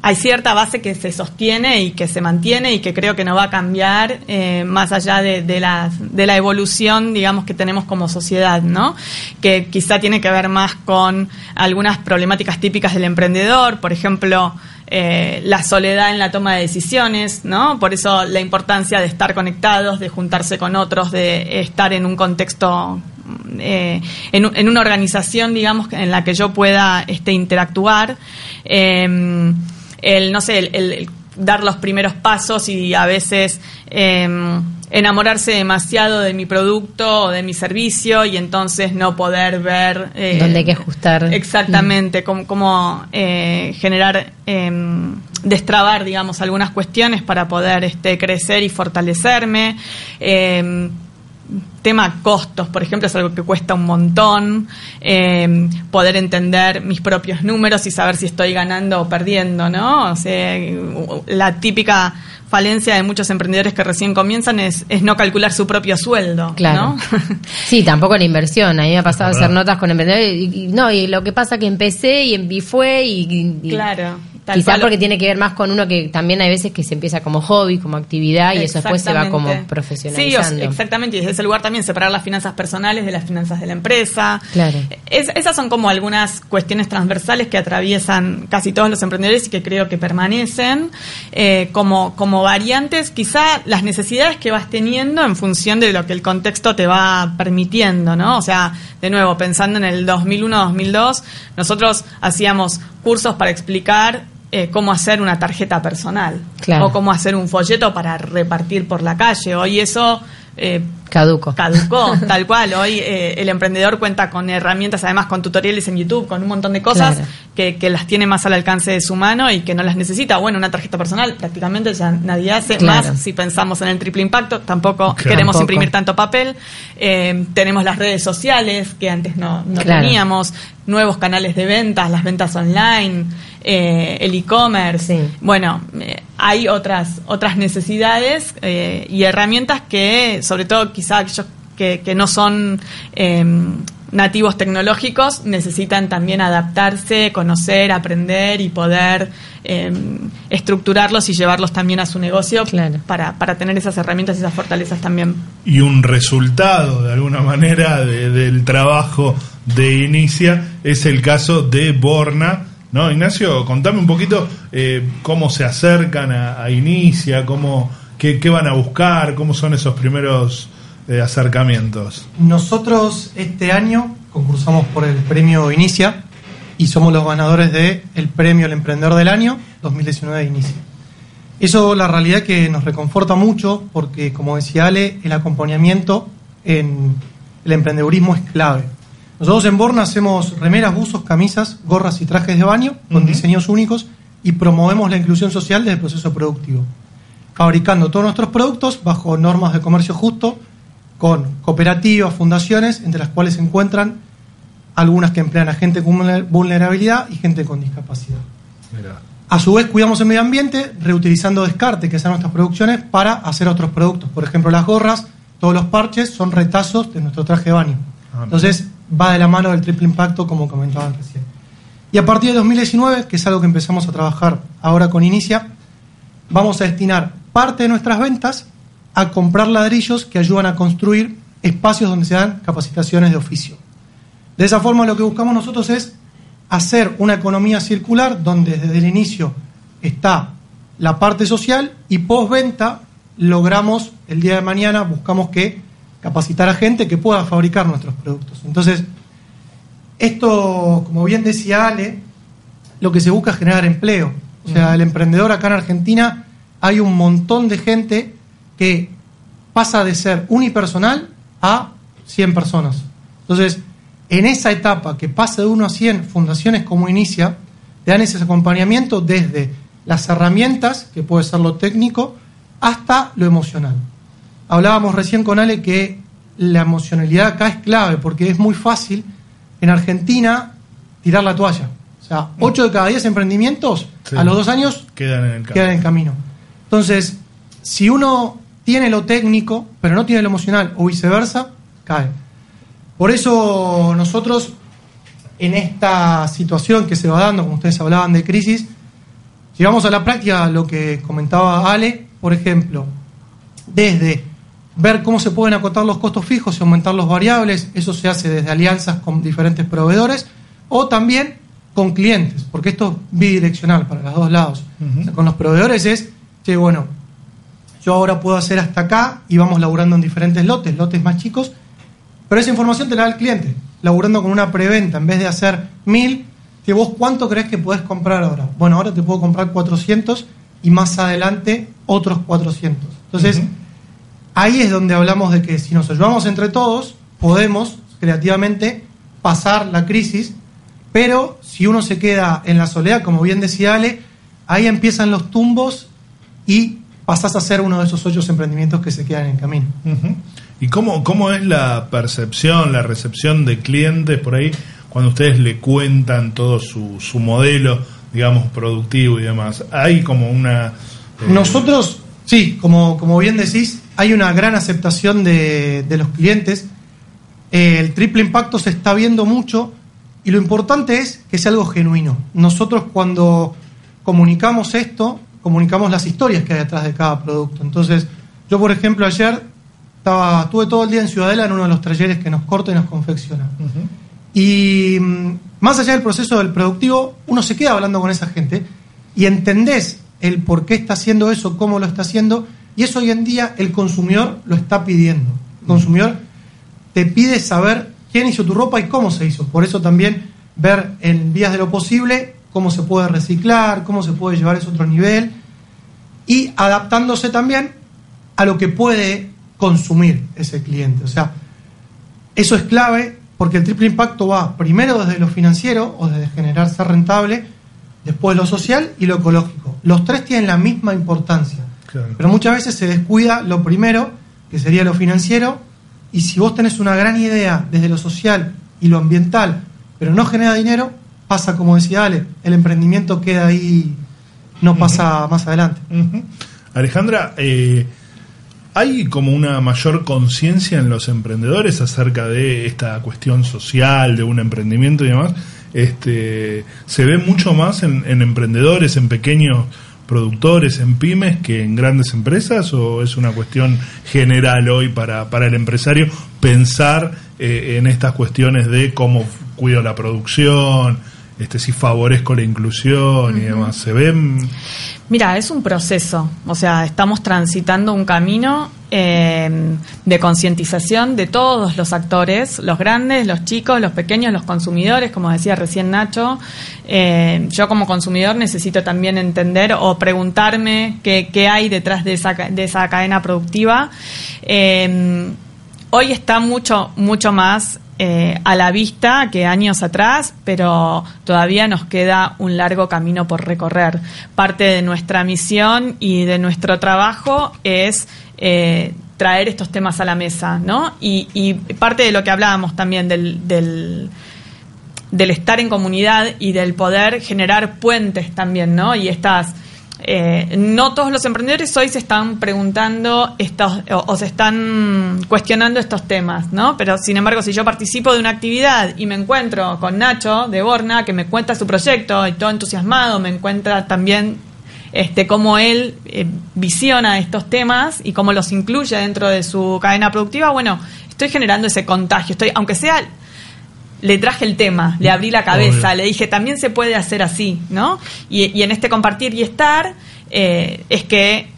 hay cierta base que se sostiene y que se mantiene y que creo que no va a cambiar eh, más allá de, de la, de la evolución, digamos, que tenemos como sociedad, ¿no? Que quizá tiene que ver más con algunas problemáticas típicas del emprendedor, por ejemplo, eh, la soledad en la toma de decisiones, ¿no? Por eso la importancia de estar conectados, de juntarse con otros, de estar en un contexto eh, en, en una organización, digamos, en la que yo pueda este, interactuar. Eh, el, no sé, el, el- el dar los primeros pasos y a veces eh, enamorarse demasiado de mi producto o de mi servicio y entonces no poder ver... eh, Dónde hay que ajustar. Exactamente, cómo, cómo, eh, generar, eh, destrabar, digamos, algunas cuestiones para poder este, crecer y fortalecerme. Tema costos, por ejemplo, es algo que cuesta un montón. Eh, poder entender mis propios números y saber si estoy ganando o perdiendo, ¿no? O sea, la típica falencia de muchos emprendedores que recién comienzan es, es no calcular su propio sueldo, Claro. ¿no? Sí, tampoco la inversión. A mí me ha pasado a hacer notas con emprendedores y, y- no, y lo que pasa que empecé y en fue y, y- Claro. Tal Quizá cual. porque tiene que ver más con uno que también hay veces que se empieza como hobby, como actividad y eso después se va como profesionalizando. Sí, exactamente. Y desde ese lugar también separar las finanzas personales de las finanzas de la empresa. Claro. Es- esas son como algunas cuestiones transversales que atraviesan casi todos los emprendedores y que creo que permanecen eh, como, como variantes, quizá las necesidades que vas teniendo en función de lo que el contexto te va permitiendo, ¿no? O sea, de nuevo, pensando en el 2001-2002, nosotros hacíamos cursos para explicar eh, cómo hacer una tarjeta personal Claro. o cómo hacer un folleto para repartir por la calle. Hoy eso eh, Caduco. caducó, tal cual. Hoy eh, el emprendedor cuenta con herramientas, además con tutoriales en YouTube, con un montón de cosas Claro. que, que las tiene más al alcance de su mano y que no las necesita. Bueno, una tarjeta personal prácticamente ya nadie hace Claro. más. Si pensamos en el triple impacto, tampoco Claro. queremos Tampoco. imprimir tanto papel. Eh, tenemos las redes sociales que antes no, no Claro. teníamos, nuevos canales de ventas, las ventas online. Eh, el e-commerce. Sí. Bueno, eh, hay otras, otras necesidades eh, y herramientas que, sobre todo quizá aquellos que, que no son eh, nativos tecnológicos, necesitan también adaptarse, conocer, aprender y poder eh, estructurarlos y llevarlos también a su negocio Claro. para, para tener esas herramientas y esas fortalezas también. y un resultado de alguna manera de- del trabajo de Inicia es el caso de Borna. ¿No, Ignacio? Contame un poquito eh, cómo se acercan a, Inicia, cómo, qué, van a buscar, cómo son esos primeros eh, acercamientos. Nosotros este año concursamos por el premio Inicia y somos los ganadores del el premio El Emprendedor del Año 2019 de Inicia. Eso la realidad que nos reconforta mucho porque, como decía Ale, el acompañamiento en el emprendedurismo es clave. Nosotros en Borna hacemos remeras, buzos, camisas, gorras y trajes de baño con diseños únicos y promovemos la inclusión social desde el proceso productivo. Fabricando todos nuestros productos bajo normas de comercio justo, con cooperativas, fundaciones, entre las cuales se encuentran algunas que emplean a gente con vulner- vulnerabilidad y gente con discapacidad. Mira. A su vez, cuidamos el medio ambiente reutilizando descarte que sean nuestras producciones para hacer otros productos. Por ejemplo, las gorras, todos los parches son retazos de nuestro traje de baño. Ah, Entonces, va de la mano del triple impacto, como comentaban recién. Y a partir de 2019, que es algo que empezamos a trabajar ahora con Inicia, vamos a destinar parte de nuestras ventas a comprar ladrillos que ayudan a construir espacios donde se dan capacitaciones de oficio. De esa forma lo que buscamos nosotros es hacer una economía circular donde desde el inicio está la parte social y postventa logramos el día de mañana, buscamos que capacitar a gente que pueda fabricar nuestros productos. Entonces, esto, como bien decía Ale, lo que se busca es generar empleo. O sea, el emprendedor acá en Argentina hay un montón de gente que pasa de ser unipersonal a 100 personas. Entonces, en esa etapa que pasa de 1 a 100, fundaciones como Inicia te dan ese acompañamiento desde las herramientas, que puede ser lo técnico, hasta lo emocional. Hablábamos recién con Ale que la emocionalidad acá es clave porque es muy fácil en Argentina tirar la toalla. O sea, 8 de cada 10 emprendimientos Sí. a los dos años Quedan en el campo. quedan en camino. Entonces, si uno tiene lo técnico, pero no tiene lo emocional, o viceversa, cae. Por eso nosotros, en esta situación que se va dando, como ustedes hablaban de crisis, llevamos a la práctica lo que comentaba Ale, por ejemplo, desde ver cómo se pueden acotar los costos fijos y aumentar los variables, eso se hace desde alianzas con diferentes proveedores, o también con clientes, porque esto es bidireccional para los dos lados. Ujú. O sea, con los proveedores es, che, bueno, yo ahora puedo hacer hasta acá y vamos laburando en diferentes lotes, lotes más chicos, pero esa información te la da el cliente, laburando con una preventa, en vez de hacer mil, que vos cuánto crees que podés comprar ahora. Bueno, ahora te puedo comprar 400 y más adelante otros 400. Entonces. Ahí es donde hablamos de que si nos ayudamos entre todos, podemos creativamente pasar la crisis, pero si uno se queda en la soledad, como bien decía Ale, ahí empiezan los tumbos y pasás a ser uno de esos ocho emprendimientos que se quedan en el camino. ¿Y cómo, cómo es la percepción, la recepción de clientes por ahí cuando ustedes le cuentan todo su, su modelo, digamos, productivo y demás? Hay como una... eh, Nosotros, sí, como, como bien decís, hay una gran aceptación de, de los clientes. Eh, el triple impacto se está viendo mucho y lo importante es que sea algo genuino. Nosotros cuando comunicamos esto, comunicamos las historias que hay detrás de cada producto. Entonces, yo por ejemplo ayer estaba, estuve todo el día en Ciudadela en uno de los talleres que nos corta y nos confecciona. Y mm, más allá del proceso del productivo, uno se queda hablando con esa gente y entendés el por qué está haciendo eso, cómo lo está haciendo, y eso hoy en día el consumidor lo está pidiendo. El consumidor te pide saber quién hizo tu ropa y cómo se hizo. Por eso también ver en vías de lo posible cómo se puede reciclar, cómo se puede llevar eso a otro nivel, y adaptándose también a lo que puede consumir ese cliente. O sea, eso es clave porque el triple impacto va primero desde lo financiero o desde generar ser rentable, después lo social y lo ecológico. Los tres tienen la misma importancia, Claro. pero muchas veces se descuida lo primero, que sería lo financiero, y si vos tenés una gran idea desde lo social y lo ambiental, pero no genera dinero, pasa como decía Ale, el emprendimiento queda ahí, no pasa más adelante. Alejandra, eh, ¿hay como una mayor conciencia en los emprendedores acerca de esta cuestión social, de un emprendimiento y demás? Este, ¿Se ve mucho más en, en emprendedores, en pequeños productores, en pymes, que en grandes empresas? ¿O es una cuestión general hoy para, para el empresario pensar eh, en estas cuestiones de cómo cuido la producción, este, si favorezco la inclusión y demás? ¿Se ven...? Mira, es un proceso, o sea, estamos transitando un camino eh, de concientización de todos los actores, los grandes, los chicos, los pequeños, los consumidores, como decía recién Nacho. Eh, yo como consumidor necesito también entender o preguntarme qué, qué hay detrás de esa, de esa cadena productiva. Eh, hoy está mucho, mucho más eh, a la vista que años atrás, pero todavía nos queda un largo camino por recorrer. Parte de nuestra misión y de nuestro trabajo es eh, traer estos temas a la mesa, ¿no? Y, parte de lo que hablábamos también del, del del estar en comunidad y del poder generar puentes también, ¿no? Y estas eh, no todos los emprendedores hoy se están preguntando estos o, se están cuestionando estos temas, ¿no? Pero sin embargo, si yo participo de una actividad y me encuentro con Nacho de Borna que me cuenta su proyecto y todo entusiasmado, me encuentra también este cómo él eh, visiona estos temas y cómo los incluye dentro de su cadena productiva, bueno, estoy generando ese contagio, estoy aunque sea le traje el tema, le abrí la cabeza, Obvio. le dije, también se puede hacer así, ¿no? Y, y en este compartir y estar eh, es que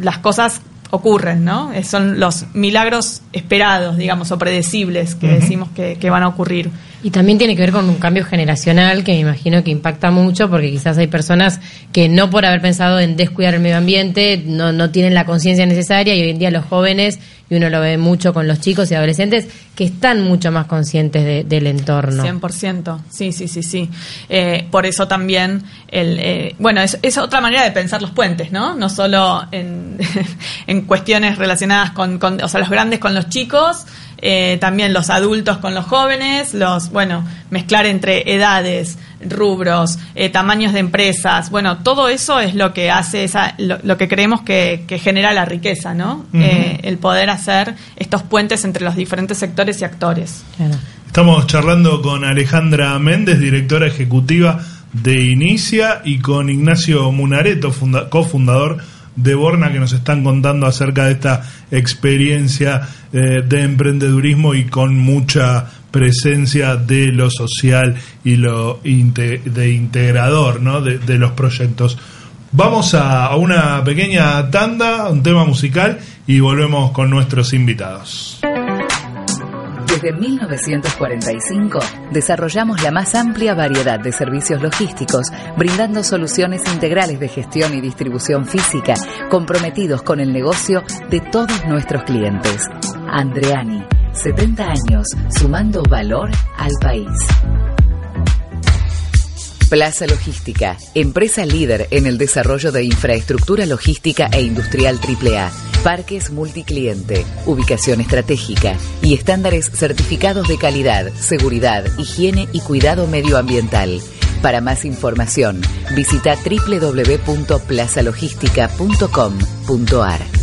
las cosas ocurren, ¿no? Eh, Son los milagros esperados, digamos, o predecibles que decimos que, que van a ocurrir. Y también tiene que ver con un cambio generacional que me imagino que impacta mucho porque quizás hay personas que no por haber pensado en descuidar el medio ambiente no, no tienen la conciencia necesaria y hoy en día los jóvenes, y uno lo ve mucho con los chicos y adolescentes, que están mucho más conscientes de- del entorno. 100%, sí, sí, sí, sí. Eh, por eso también, el, eh, bueno, es, es otra manera de pensar los puentes, ¿no? No solo en, en cuestiones relacionadas con, con, o sea, los grandes con los chicos, eh, también los adultos con los jóvenes, los, bueno, mezclar entre edades, rubros, eh, tamaños de empresas, bueno, todo eso es lo que hace esa, lo, lo que creemos que, que genera la riqueza, ¿no? Eh, el poder hacer estos puentes entre los diferentes sectores y actores. Claro. Estamos charlando con Alejandra Méndez, directora ejecutiva de Inicia, y con Ignacio Munareto, funda- cofundador de Borna, que nos están contando acerca de esta experiencia eh, de emprendedurismo y con mucha presencia de lo social y lo de integrador ¿no? de, de los proyectos. Vamos a, a una pequeña tanda, un tema musical, y volvemos con nuestros invitados. Desde 1945 desarrollamos la más amplia variedad de servicios logísticos, brindando soluciones integrales de gestión y distribución física, comprometidos con el negocio de todos nuestros clientes. Andreani, 70 años, sumando valor al país. Plaza Logística, empresa líder en el desarrollo de infraestructura logística e industrial AAA, parques multicliente, ubicación estratégica y estándares certificados de calidad, seguridad, higiene y cuidado medioambiental. Para más información, visita www.plazalogística.com.ar.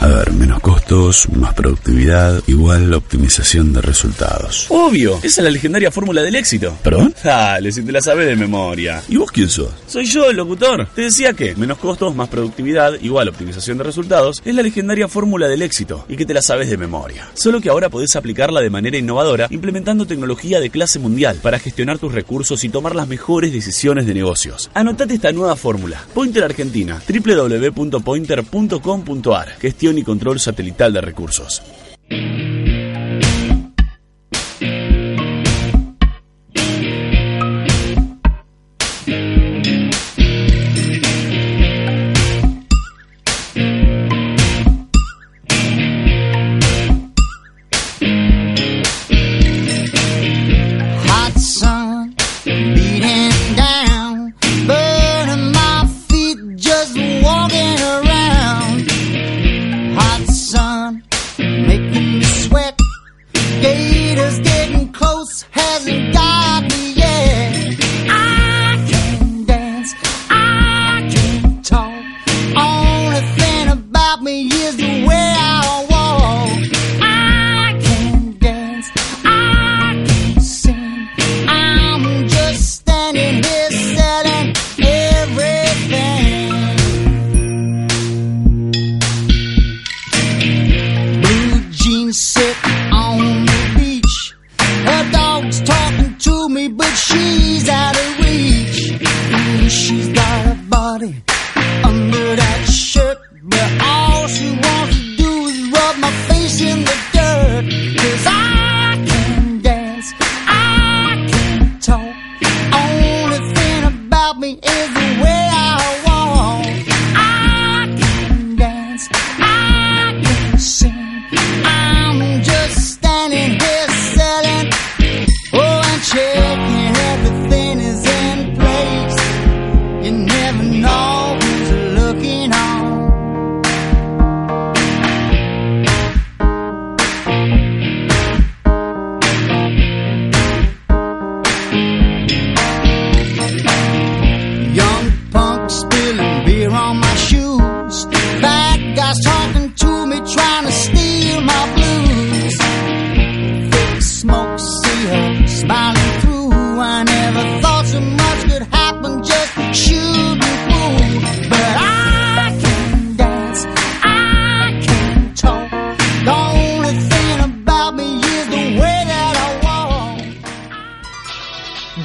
A ver, menos costos, más productividad, igual optimización de resultados. Obvio, esa es la legendaria fórmula del éxito. ¿Perdón? Dale, si te la sabes de memoria. ¿Y vos quién sos? Soy yo, el locutor. Te decía que menos costos, más productividad, igual optimización de resultados, es la legendaria fórmula del éxito y que te la sabes de memoria. Solo que ahora podés aplicarla de manera innovadora implementando tecnología de clase mundial para gestionar tus recursos y tomar las mejores decisiones de negocios. Anotate esta nueva fórmula. Pointer Argentina, www.pointer.com.ar. Gestión y control satelital de recursos.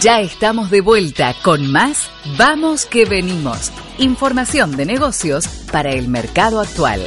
Ya estamos de vuelta con más Vamos que venimos. Información de negocios para el mercado actual.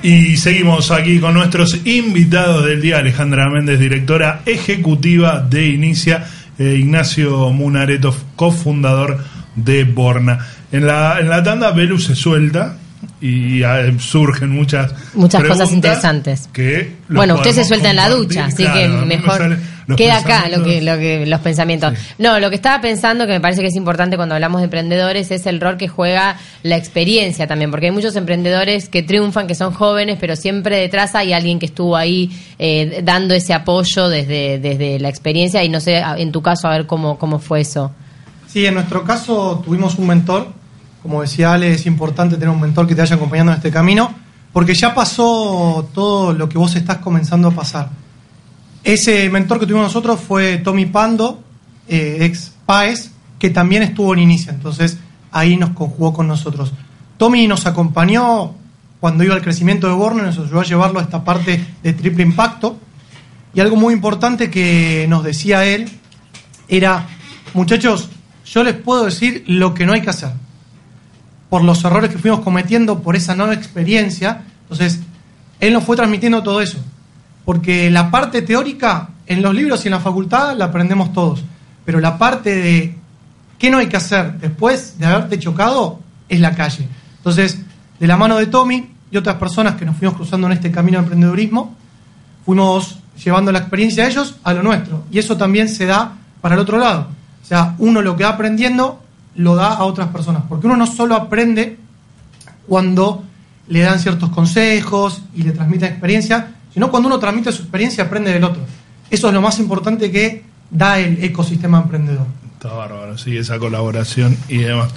Y seguimos aquí con nuestros invitados del día, Alejandra Méndez, directora ejecutiva de Inicia, e Ignacio Munareto, cofundador de Borna. En la, en la tanda, Belu se suelta y ah, surgen muchas Muchas cosas interesantes. que Bueno, usted se suelta en la ducha, así Claro, que me mejor queda acá lo que, lo que, los pensamientos. No, lo que estaba pensando, que me parece que es importante cuando hablamos de emprendedores, es el rol que juega la experiencia también, porque hay muchos emprendedores que triunfan, que son jóvenes, pero siempre detrás hay alguien que estuvo ahí eh, dando ese apoyo desde, desde la experiencia y no sé, en tu caso, a ver cómo, cómo fue eso. Sí, en nuestro caso tuvimos un mentor. Como decía Ale, es importante tener un mentor que te vaya acompañando en este camino, porque ya pasó todo lo que vos estás comenzando a pasar. Ese mentor que tuvimos nosotros fue Tommy Pando, eh, ex PAES, que también estuvo en Inicia, entonces ahí nos conjugó con nosotros. Tommy nos acompañó cuando iba al crecimiento de Borne, nos ayudó a llevarlo a esta parte de triple impacto. Y algo muy importante que nos decía él era, muchachos, yo les puedo decir lo que no hay que hacer. Por los errores que fuimos cometiendo, por esa nueva experiencia. Entonces, él nos fue transmitiendo todo eso. Porque la parte teórica, en los libros y en la facultad, la aprendemos todos. Pero la parte de qué no hay que hacer después de haberte chocado es la calle. Entonces, de la mano de Tommy y otras personas que nos fuimos cruzando en este camino de emprendedurismo, fuimos llevando la experiencia de ellos a lo nuestro. Y eso también se da para el otro lado. O sea, uno lo que va aprendiendo lo da a otras personas. Porque uno no solo aprende cuando le dan ciertos consejos y le transmiten experiencia, sino cuando uno transmite su experiencia aprende del otro. Eso es lo más importante que da el ecosistema emprendedor. Está bárbaro, sí, esa colaboración y demás.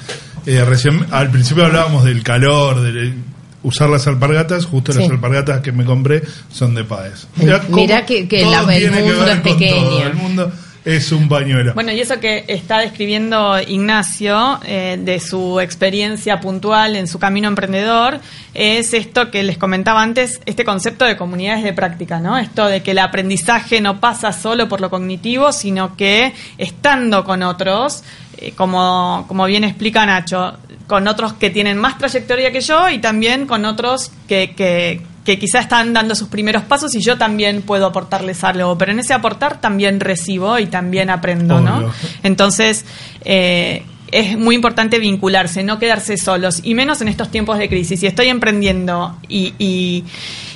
Eh, recién, al principio hablábamos del calor, de usar las alpargatas, justo las alpargatas que me compré son de Paes. Mirá cómo que- que la- el tiene que mundo ver es con pequeño. todo, El mundo es un pañuelo. Bueno, y eso que está describiendo Ignacio eh, de su experiencia puntual en su camino emprendedor es esto que les comentaba antes, este concepto de comunidades de práctica, ¿no? Esto de que el aprendizaje no pasa solo por lo cognitivo, sino que estando con otros, eh, como, como bien explica Nacho, con otros que tienen más trayectoria que yo y también con otros que, que, que quizá están dando sus primeros pasos y yo también puedo aportarles algo, pero en ese aportar también recibo y también aprendo, ¿no? Entonces, eh, es muy importante vincularse, no quedarse solos, y menos en estos tiempos de crisis. Si estoy emprendiendo y, y,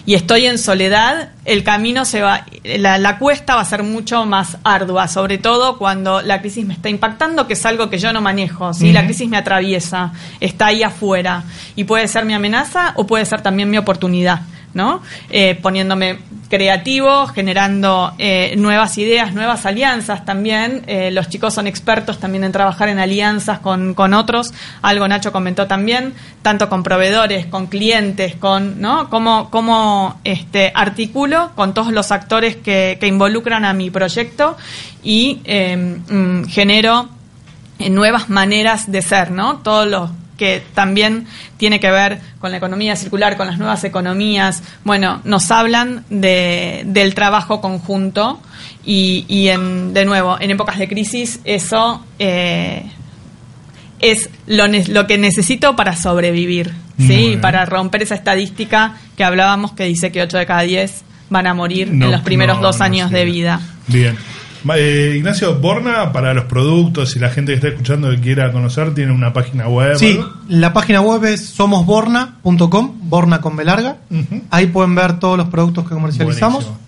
y estoy en soledad, el camino se va, la, la cuesta va a ser mucho más ardua, sobre todo cuando la crisis me está impactando, que es algo que yo no manejo, ¿sí? La crisis me atraviesa, está ahí afuera, y puede ser mi amenaza o puede ser también mi oportunidad. ¿No? Eh, poniéndome creativo, generando eh, nuevas ideas, nuevas alianzas también. Eh, los chicos son expertos también en trabajar en alianzas con, con otros, algo Nacho comentó también, tanto con proveedores, con clientes, con, ¿no? Cómo, cómo este, articulo con todos los actores que, que involucran a mi proyecto y eh, mm, genero eh, nuevas maneras de ser, ¿no? Todos los que también tiene que ver con la economía circular, con las nuevas economías. Bueno, nos hablan de, del trabajo conjunto y, y en, de nuevo, en épocas de crisis eso eh, es lo, lo que necesito para sobrevivir, ¿sí? Para romper esa estadística que hablábamos que dice que 8 de cada 10 van a morir No, en los primeros no, dos no años de vida. Bien. Eh, Ignacio, Borna, para los productos y la gente que está escuchando que quiera conocer, tiene una página web. Sí, la página web es somosborna.com, borna con B larga. Ahí pueden ver todos los productos que comercializamos. Buenísimo.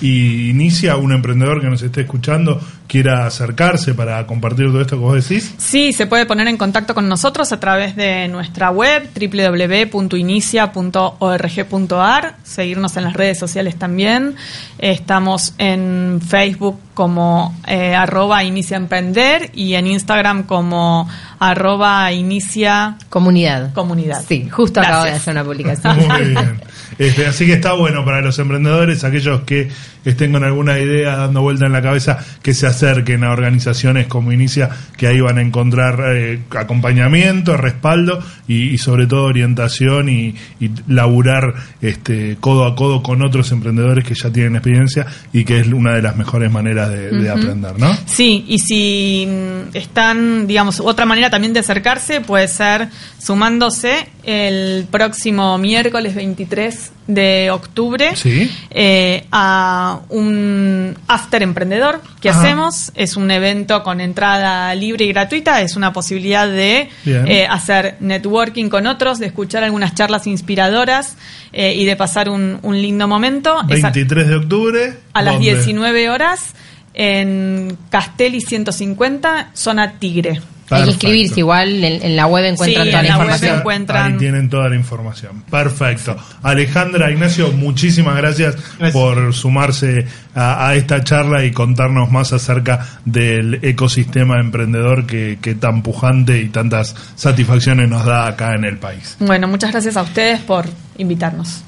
Y inicia un emprendedor que nos esté escuchando, quiera acercarse para compartir todo esto que vos decís. Sí, se puede poner en contacto con nosotros a través de nuestra web www.inicia.org.ar, seguirnos en las redes sociales también. Estamos en Facebook como eh, arroba inicia emprender y en Instagram como arroba inicia Comunidad. comunidad. Sí, justo acabo de Gracias. hacer una publicación. Muy bien. Este, así que está bueno para los emprendedores, aquellos que estén con alguna idea dando vuelta en la cabeza, que se acerquen a organizaciones como Inicia, que ahí van a encontrar eh, acompañamiento, respaldo y, y sobre todo orientación y, y laburar este, codo a codo con otros emprendedores que ya tienen experiencia y que es una de las mejores maneras de, aprender, ¿no? Sí, y si mm, están, digamos, otra manera también de acercarse puede ser sumándose el próximo miércoles 23 de octubre Sí. eh, a un after emprendedor que Ajá. hacemos. Es un evento con entrada libre y gratuita. Es una posibilidad de eh, hacer networking con otros, de escuchar algunas charlas inspiradoras eh, y de pasar un, un lindo momento. Es a- 23 de octubre. a las ¿dónde? 19 horas en Castelli 150, zona Tigre. Hay que Perfecto. inscribirse igual, en, en la web encuentran Sí, toda en la la web información. encuentran- Ahí tienen toda la información. Perfecto. Alejandra, Ignacio, muchísimas gracias, por sumarse a, a esta charla y contarnos más acerca del ecosistema emprendedor que, que tan pujante y tantas satisfacciones nos da acá en el país. Bueno, muchas gracias a ustedes por invitarnos.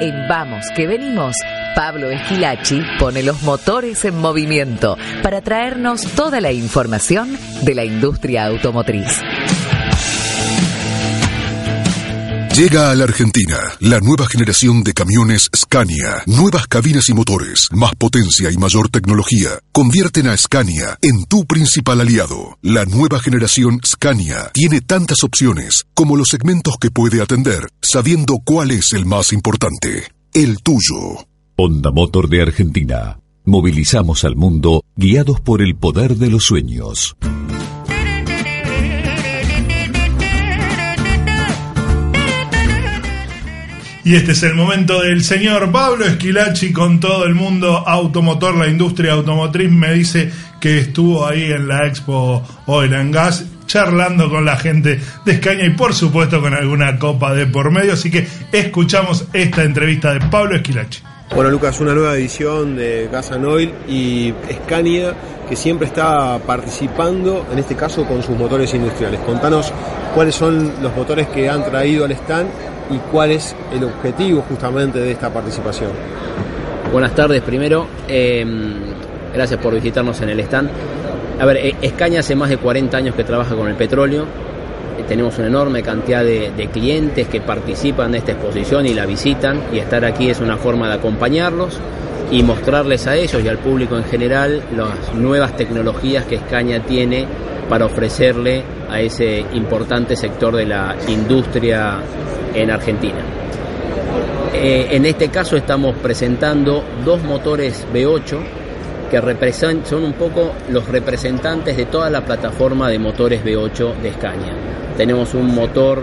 En Vamos que venimos, Pablo Esquilachi pone los motores en movimiento para traernos toda la información de la industria automotriz. Llega a la Argentina la nueva generación de camiones Scania. Nuevas cabinas y motores, más potencia y mayor tecnología. Convierten a Scania en tu principal aliado. La nueva generación Scania tiene tantas opciones como los segmentos que puede atender, sabiendo cuál es el más importante. El tuyo. Honda Motor de Argentina. Movilizamos al mundo guiados por el poder de los sueños. Y este es el momento del señor Pablo Esquilachi con todo el mundo automotor, la industria automotriz. Me dice que estuvo ahí en la Expo Oil and Gas charlando con la gente de Escaña y por supuesto con alguna copa de por medio. Así que escuchamos esta entrevista de Pablo Esquilachi. Bueno, Lucas, una nueva edición de Gas and Oil y Scania que siempre está participando, en este caso con sus motores industriales. Contanos cuáles son los motores que han traído al stand y cuál es el objetivo justamente de esta participación. Buenas tardes primero, eh, gracias por visitarnos en el stand. A ver, eh, Escaña hace más de 40 años que trabaja con el petróleo, Eh, tenemos una enorme cantidad de, de clientes que participan de esta exposición y la visitan y estar aquí es una forma de acompañarlos y mostrarles a ellos y al público en general las nuevas tecnologías que Escaña tiene para ofrecerle a ese importante sector de la industria en Argentina. Eh, en este caso estamos presentando dos motores V8 que son un poco los representantes de toda la plataforma de motores V8 de Scania. Tenemos un motor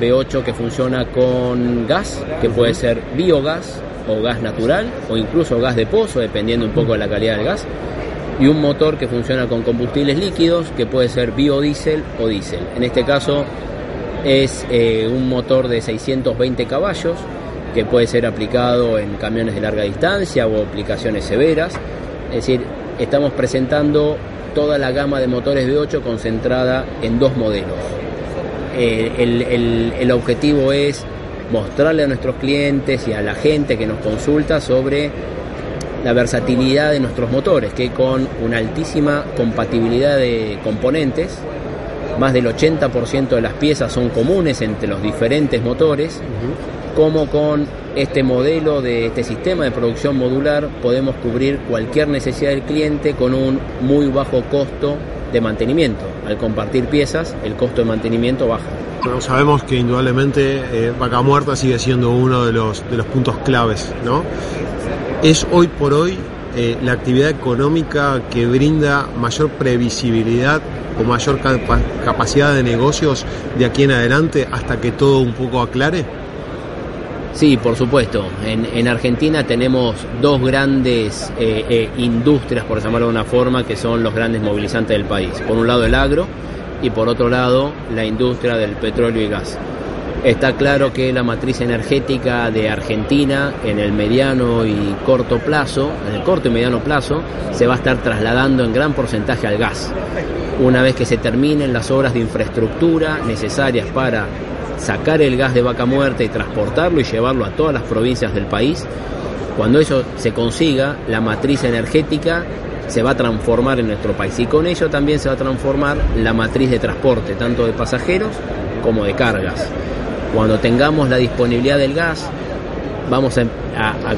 V8 que funciona con gas, que puede ser biogás o gas natural o incluso gas de pozo, dependiendo un poco de la calidad del gas. Y un motor que funciona con combustibles líquidos, que puede ser biodiesel o diésel. En este caso es eh, un motor de 620 caballos que puede ser aplicado en camiones de larga distancia o aplicaciones severas. Es decir, estamos presentando toda la gama de motores V8 concentrada en dos modelos. Eh, el, objetivo es mostrarle a nuestros clientes y a la gente que nos consulta sobre la versatilidad de nuestros motores, que con una altísima compatibilidad de componentes, más del 80% de las piezas son comunes entre los diferentes motores, como con este modelo de este sistema de producción modular podemos cubrir cualquier necesidad del cliente con un muy bajo costo de mantenimiento. Al compartir piezas, el costo de mantenimiento baja. Bueno, sabemos que indudablemente eh, Vaca Muerta sigue siendo uno de los, de los puntos claves, ¿no? Es hoy por hoy eh, la actividad económica que brinda mayor previsibilidad o mayor capa- capacidad de negocios de aquí en adelante hasta que todo un poco aclare. Sí, por supuesto. En, en Argentina tenemos dos grandes eh, eh, industrias, por llamarlo de una forma, que son los grandes movilizantes del país. Por un lado el agro y por otro lado la industria del petróleo y gas. Está claro que la matriz energética de Argentina en el mediano y corto plazo, en el corto y mediano plazo, se va a estar trasladando en gran porcentaje al gas. Una vez que se terminen las obras de infraestructura necesarias para sacar el gas de vaca muerta y transportarlo y llevarlo a todas las provincias del país, cuando eso se consiga, la matriz energética se va a transformar en nuestro país y con ello también se va a transformar la matriz de transporte, tanto de pasajeros como de cargas. Cuando tengamos la disponibilidad del gas, vamos a,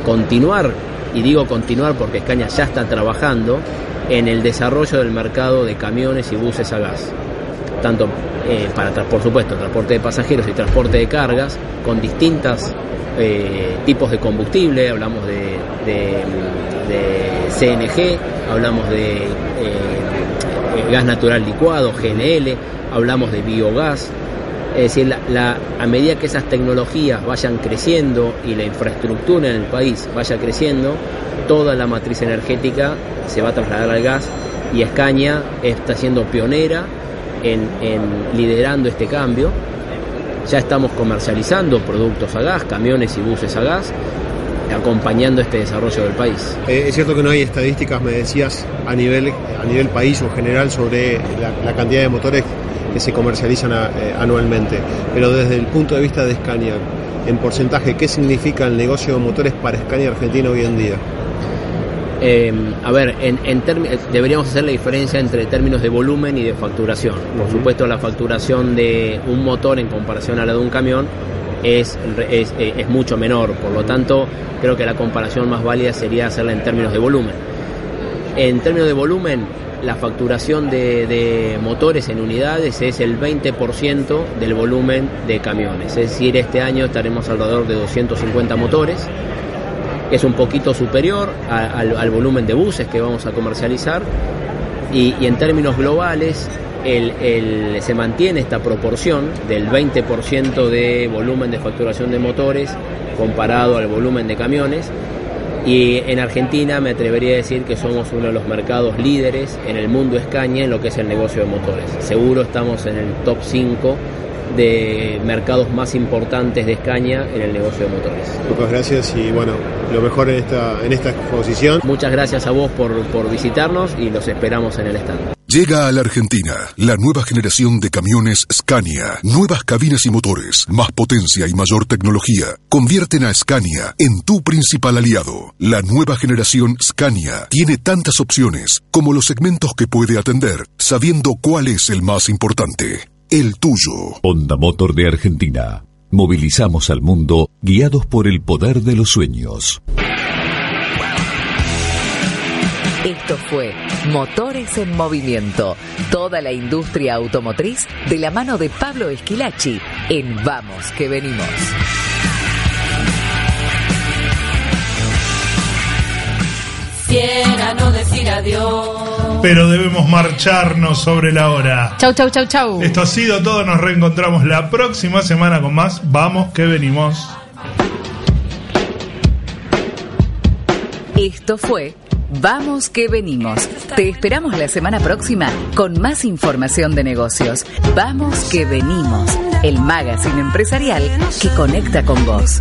continuar, y digo continuar porque Escaña ya está trabajando en el desarrollo del mercado de camiones y buses a gas tanto eh, para, por supuesto, transporte de pasajeros y transporte de cargas, con distintos tipos de combustible, hablamos de, CNG, hablamos de eh, eh, gas natural licuado, GNL, hablamos de biogás. Es decir, la- la- a medida que esas tecnologías vayan creciendo y la infraestructura en el país vaya creciendo, toda la matriz energética se va a trasladar al gas y Escaña está siendo pionera en, liderando este cambio. Ya estamos comercializando productos a gas, camiones y buses a gas, acompañando este desarrollo del país. Eh, es cierto que no hay estadísticas, me decías, a nivel, a nivel país o general sobre la cantidad de motores que se comercializan a- eh, anualmente, pero desde el punto de vista de Scania, en porcentaje, ¿qué significa el negocio de motores para Scania Argentina hoy en día? Eh, a ver, en, en eh, deberíamos hacer la diferencia entre términos de volumen y de facturación. Por supuesto, la facturación de un motor en comparación a la de un camión es, es, eh, es mucho menor. Por lo tanto, creo que la comparación más válida sería hacerla en términos de volumen. En términos de volumen, la facturación de, de motores en unidades es el 20% del volumen de camiones. Es decir, este año estaremos alrededor de 250 motores. Es un poquito superior al volumen de buses que vamos a comercializar. Y, y en términos globales el- el- se mantiene esta proporción del 20% de volumen de facturación de motores comparado al volumen de camiones y en Argentina me atrevería a decir que somos uno de los mercados líderes en el mundo Escaña en lo que es el negocio de motores. Seguro estamos en el top 5 de mercados más importantes de Escaña en el negocio de motores. Muchas gracias y bueno, lo mejor en esta, en esta exposición. Muchas gracias a vos por, por visitarnos y los esperamos en el stand. Llega a la Argentina la nueva generación de camiones Scania. Nuevas cabinas y motores, más potencia y mayor tecnología. Convierten a Scania en tu principal aliado. La nueva generación Scania tiene tantas opciones como los segmentos que puede atender, sabiendo cuál es el más importante. El tuyo. Honda Motor de Argentina. Movilizamos al mundo guiados por el poder de los sueños. Esto fue Motores en Movimiento. Toda la industria automotriz de la mano de Pablo Esquilachi en Vamos que venimos. Quisiera no decir adiós. Pero debemos marcharnos sobre la hora. Chau, chau, chau, chau. Esto ha sido todo, nos reencontramos la próxima semana con más. Vamos que venimos. Esto fue Vamos que venimos. Te esperamos la semana próxima con más información de negocios. Vamos que venimos. El magazine empresarial que conecta con vos.